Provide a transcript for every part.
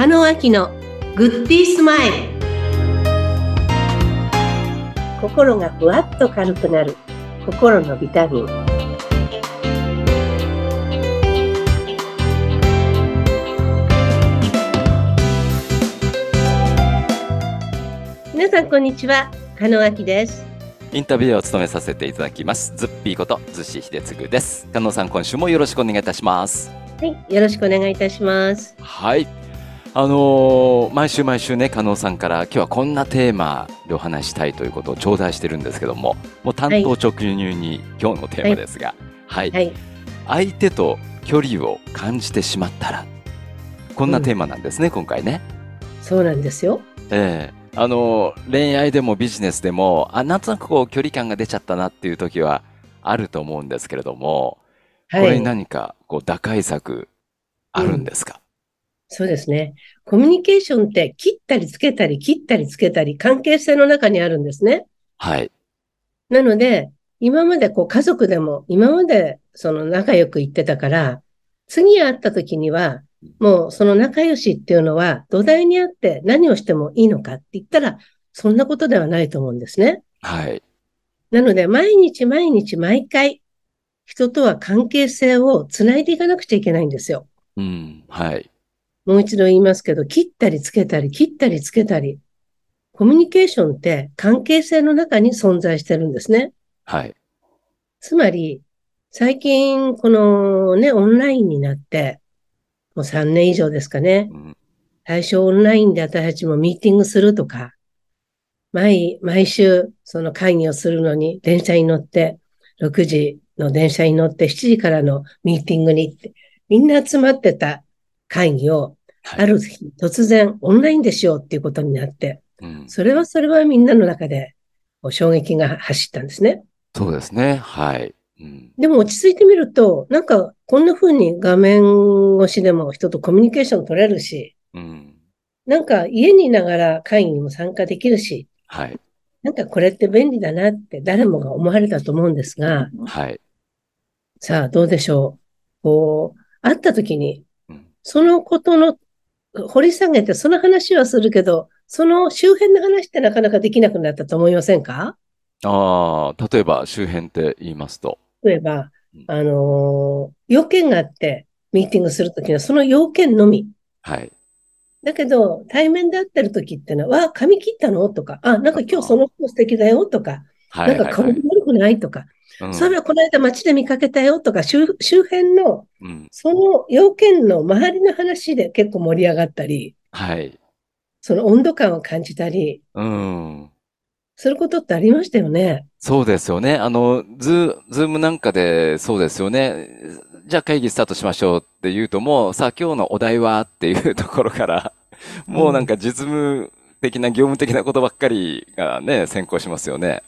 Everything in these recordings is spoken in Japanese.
加納明のグッディースマイル。心がふわっと軽くなる。心のビタミン。皆さんこんにちは。加納明です。インタビューを務めさせていただきます。ズッピーこと逗子秀次です。加納さん今週もよろしくお願いいたします。はい。よろしくお願いいたします。はいあのー、毎週毎週ね加納さんから今日はこんなテーマでお話したいということを頂戴してるんですけどももう担当直入に今日のテーマですがはい、はい、相手と距離を感じてしまったらこんなテーマなんですね、うん、今回ね。そうなんですよ。ええ。ーあの、恋愛でもビジネスでも、あ、なんとなくこう距離感が出ちゃったなっていう時はあると思うんですけれども、はい、これに何かこう打開策あるんですか、うん、そうですね。コミュニケーションって切ったりつけたり切ったりつけたり関係性の中にあるんですね。はい。なので、今までこう家族でも今までその仲良く言ってたから、次会った時にはもうその仲良しっていうのは土台にあって何をしてもいいのかって言ったら、そんなことではないと思うんですね。はい。なので、毎日毎日毎回、人とは関係性をつないでいかなくちゃいけないんですよ。うん、はい。もう一度言いますけど、切ったりつけたり、切ったりつけたり。コミュニケーションって関係性の中に存在してるんですね。はい。つまり、最近、このね、オンラインになって、もう3年以上ですかね。最初オンラインで私たちもミーティングするとか、毎、毎週その会議をするのに電車に乗って、6時の電車に乗って7時からのミーティングに行って、みんな集まってた会議を、ある日突然オンラインでしようっていうことになって、それはそれはみんなの中で衝撃が走ったんですね。そうですね。はい。でも落ち着いてみると、なんかこんな風に画面越しでも人とコミュニケーション取れるし、うん、なんか家にいながら会議にも参加できるし、はい、なんかこれって便利だなって誰もが思われたと思うんですが、はい、さあどうでしょう？こう、会った時に、そのことの掘り下げてその話はするけど、その周辺の話ってなかなかできなくなったと思いませんか？ああ、例えば周辺って言いますと。例えば、あのー、要件があって、ミーティングするときにはその要件のみ。はい。だけど、対面で会ってるときってのは、わ、髪切ったの？とか、あ、なんか今日その人素敵だよ？とか、なんか顔悪くないとか、それはこの間街で見かけたよとか、周周辺の、その要件の周りの話で結構盛り上がったり、はい。その温度感を感じたり、うん。することってありましたよね。そうですよね。あの、ズ、 Zoom なんかでそうですよね。じゃあ会議スタートしましょうって言うともう、さあ今日のお題はっていうところから、もうなんか実務的な業務的なことばっかりがね、先行しますよね。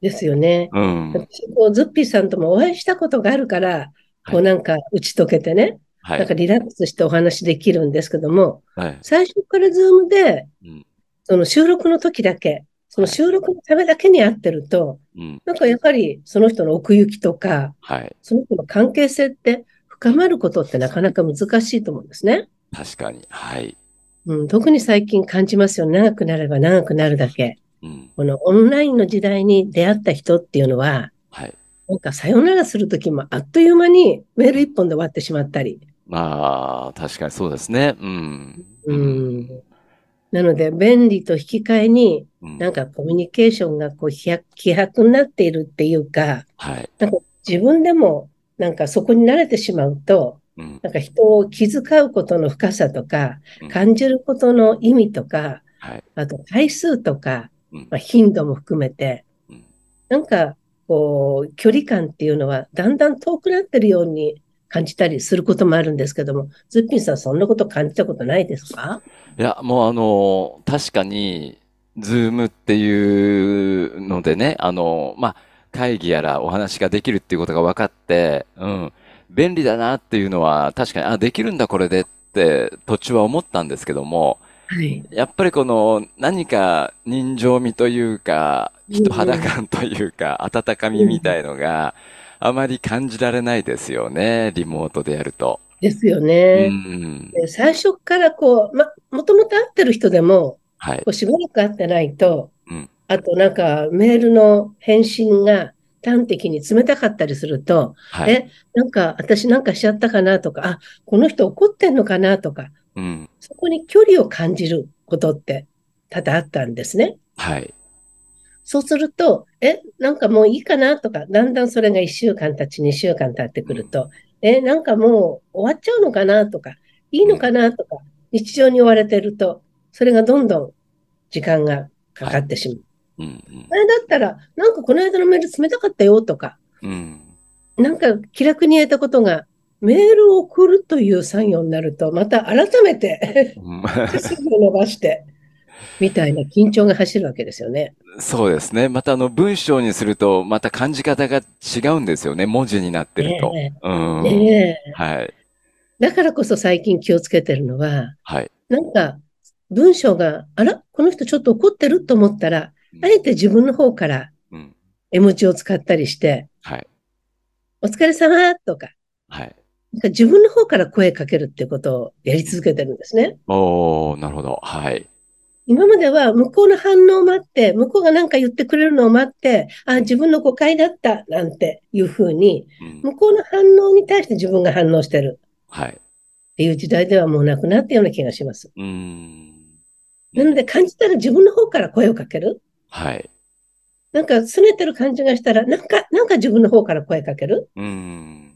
ですよね。うん。私、こう、ズッピーさんともお会いしたことがあるから、こうなんか打ち解けてね、はい、なんかリラックスしてお話できるんですけども、はい、最初から Zoom で、うん、その収録の時だけ、その収録のためだけに会ってると、うん、なんかやはりその人の奥行きとか、はい、その人の関係性って深まることってなかなか難しいと思うんですね。確かに。はい。うん、特に最近感じますよ。長くなれば長くなるだけ。うん、このオンラインの時代に出会った人っていうのは、はい、なんかさよならするときもあっという間にメール一本で終わってしまったり。まあ、確かにそうですね。うん。うん。なので、便利と引き換えに、なんかコミュニケーションがこう希薄になっているっていうか、はい、なんか自分でもなんかそこに慣れてしまうと、うん、なんか人を気遣うことの深さとか、感じることの意味とか、はい、あと回数とか、まあ、頻度も含めて、なんかこう距離感っていうのはだんだん遠くなってるように感じたりすることもあるんですけども、ズッピンさんそんなこと感じたことないですか？いや、もうあの、確かに、ズームっていうのでね、あの、まあ、会議やらお話ができるっていうことが分かって、うん、便利だなっていうのは確かに、あ、できるんだこれでって途中は思ったんですけども、はい、やっぱりこの何か人情味というか、人肌感というか、温かみみたいのがあまり感じられないですよね、リモートでやると。ですようね。ん。で最初からこう、ま、もともと会ってる人でも、はい。こうしばらく会ってないと、うん。あとなんかメールの返信が端的に冷たかったりすると、はい。え、なんか私なんかしちゃったかなとか、あ、この人怒ってんのかなとか、うん。そこに距離を感じることって多々あったんですね。はい。そうすると、え、なんかもういいかなとか、だんだんそれが1週間経ち、2週間経ってくると、え、なんかもう終わっちゃうのかなとか、いいのかなとか、日常に追われてると、それがどんどん時間がかかってしまう。うん。うん。あれだったら、なんかこの間のメール冷たかったよとか、うん。なんか気楽に言えたことが、メールを送るという作業になると、また改めてうん 手数料を伸ばして、みたいな緊張が走るわけですよね。そうですね。またあの文章にすると、また感じ方が違うんですよね。文字になってると。ねうん。ねえ。はい。だからこそ最近気をつけてるのは、はい。なんか文章が、あら、この人ちょっと怒ってると思ったら、うんあえて自分の方からうん。絵文字を使ったりして、はい。お疲れ様とか、はい。なんか自分の方から声かけるっていうことをやり続けてるんですね。おー、なるほど。はい。今までは向こうの反応を待って、向こうが何か言ってくれるのを待って、あ、自分の誤解だったなんていうふうに、うん。向こうの反応に対して自分が反応してるはい。っていう時代ではもうなくなったような気がします。うーん。なので感じたら自分の方から声をかける。はい。なんか拗ねてる感じがしたら、なんか、なんか自分の方から声かける。うーん。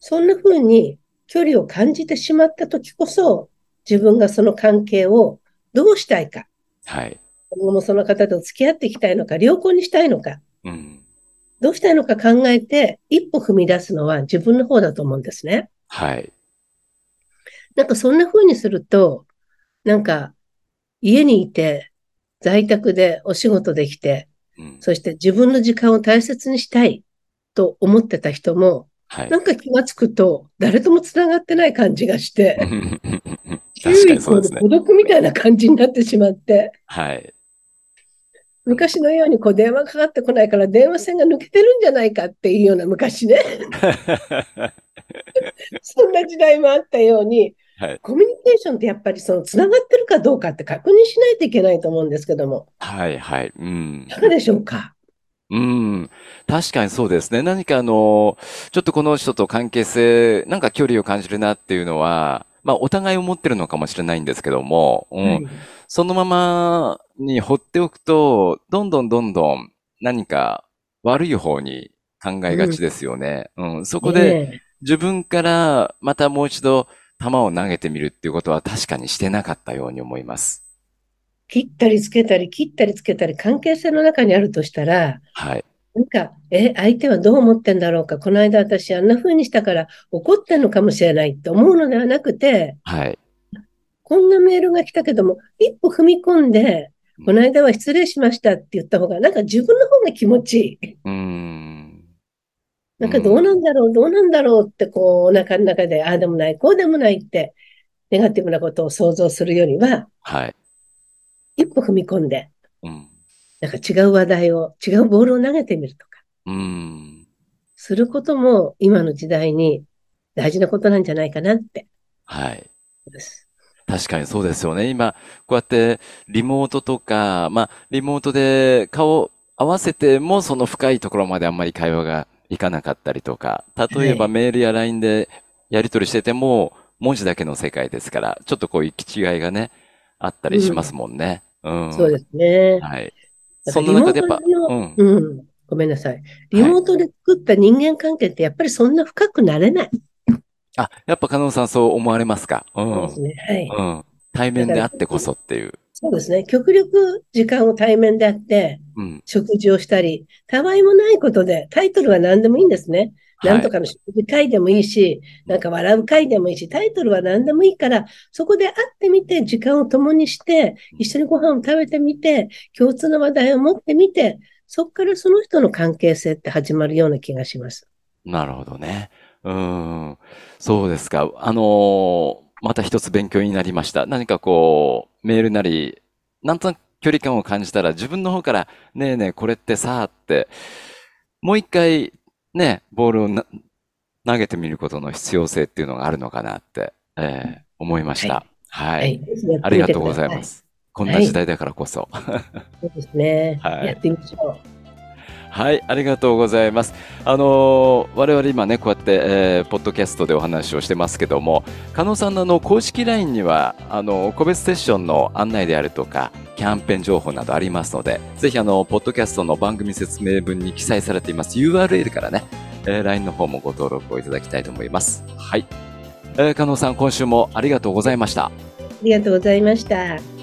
そんな風に距離を感じてしまった時こそ、自分がその関係をどうしたいか。はい。今後もその方と付き合っていきたいのか、良好にしたいのか、うん。どうしたいのか考えて、一歩踏み出すのは自分の方だと思うんですね。はい。なんかそんな風にすると、なんか家にいて、在宅でお仕事できて、うん。そして自分の時間を大切にしたいと思ってた人も、はいな。んか気がつくと、誰ともつながってない感じがして、確かにそうですね孤。独みたいな感じになってしまって、はい。昔のようにこう電話かかってこないから電話線が抜けてるんじゃないかっていうような昔ね、そんな時代もあったように、はい。コミュニケーションってやっぱりそのつながってるかどうかって確認しないといけないと思うんですけども、はい。はい。うんい。かがでしょうか？うん。確かにそうですね。何かあの、ちょっとこの人と関係性、なんか距離を感じるなっていうのは、まあお互い思ってるのかもしれないんですけども、うん。はいそのままに放っておくと、どんどんどんどん何か悪い方に考えがちですよね。うん。そこでね自分からまたもう一度球を投げてみるっていうことは確かにしてなかったように思います。切ったりつけたり、切ったりつけたり、関係性の中にあるとしたら、はい。なんか、え、相手はどう思ってんだろうか。この間私あんな風にしたから怒ってんのかもしれないって思うのではなくて、はい。こんなメールが来たけども、一歩踏み込んで、この間は失礼しましたって言った方が、なんか自分の方が気持ちいい。うーん。なんかどうなんだろう、どうなんだろうって、こう、お腹の中で、ああでもない、こうでもないって、ネガティブなことを想像するよりは、はい。一歩踏み込んで、うん。なんか違う話題を、違うボールを投げてみるとか、うーん。することも今の時代に大事なことなんじゃないかなって。はい。確かにそうですよね。今、こうやってリモートとか、まあ、リモートで顔合わせてもその深いところまであんまり会話がいかなかったりとか、例えばはいメールや LINE でやり取りしてても文字だけの世界ですから、ちょっとこう行き違いがね、あったりしますもんね。うん。そうですね。はい。そらんな中でやっぱ、うん。のうん、ごめんなさい。リモートで作った人間関係ってやっぱりそんな深くなれない。あ、やっぱ加納さんそう思われますか？うん。そうですね。はい。うん。対面であってこそっていう。そうですね。極力時間を対面であって、うん。食事をしたり、たわいもないことで、タイトルは何でもいいんですね。なんとはい。かの食事会でもいいし、なんか笑う会でもいいし、タイトルは何でもいいから、そこで会ってみて、時間を共にして、一緒にご飯を食べてみて、共通の話題を持ってみて、そこからその人の関係性って始まるような気がします。なるほどね。うん。そうですか。あのーまた一つ勉強になりました。何かこう、メールなり、なんとなく距離感を感じたら自分の方から、ねえねえ、これってさ、って、もう一回、ね、ボールをな投げてみることの必要性っていうのがあるのかなって、えー、思いました。はい。はい、ありがとうございます。こんな時代だからこそ。そうですね。はい、やってみましょう。はい、ありがとうございます。あのー、我々今ね、こうやって、えー、ポッドキャストでお話をしてますけども、加納さんのあの、公式 LINE には、あの、個別セッションの案内であるとか、キャンペーン情報などありますので、ぜひあの、ポッドキャストの番組説明文に記載されています URL からね、えー、LINE の方もご登録をいただきたいと思います。はい。えー、加納さん、今週もありがとうございました。ありがとうございました。